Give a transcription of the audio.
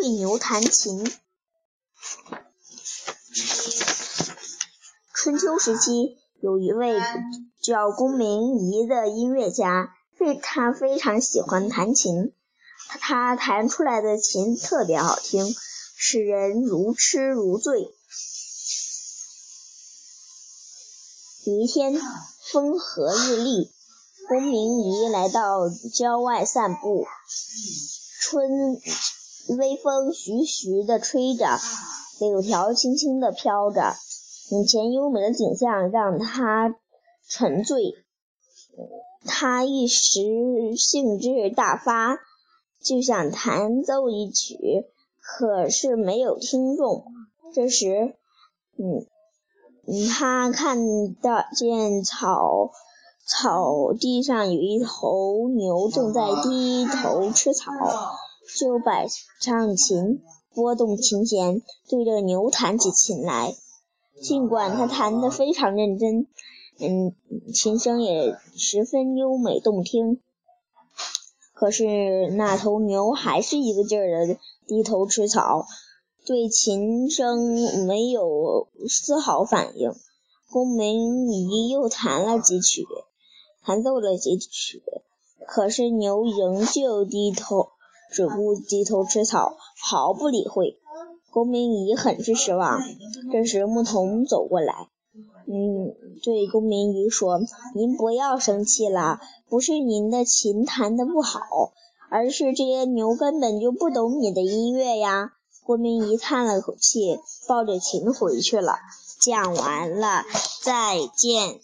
对牛弹琴。春秋时期，有一位叫公明仪的音乐家，非他非常喜欢弹琴，他弹出来的琴特别好听，使人如痴如醉。有一天，风和日丽，公明仪来到郊外散步，春微风徐徐地吹着，柳条轻轻地飘着。眼前优美的景象让他沉醉，他一时兴致大发，就想弹奏一曲，可是没有听众。这时，嗯，他看到见草草地上有一头牛正在低头吃草，就摆上琴，拨动琴弦，对着牛弹起琴来。尽管他弹得非常认真，嗯，琴声也十分优美动听，可是那头牛还是一个劲儿的低头吃草，对琴声没有丝毫反应。公明仪又弹了几曲，弹奏了几曲，可是牛仍旧低头，只顾低头吃草，毫不理会。公明仪很是失望。这时，牧童走过来，嗯，对公明仪说：“您不要生气了，不是您的琴弹得不好，而是这些牛根本就不懂你的音乐呀。”公明仪叹了口气，抱着琴回去了。讲完了，再见。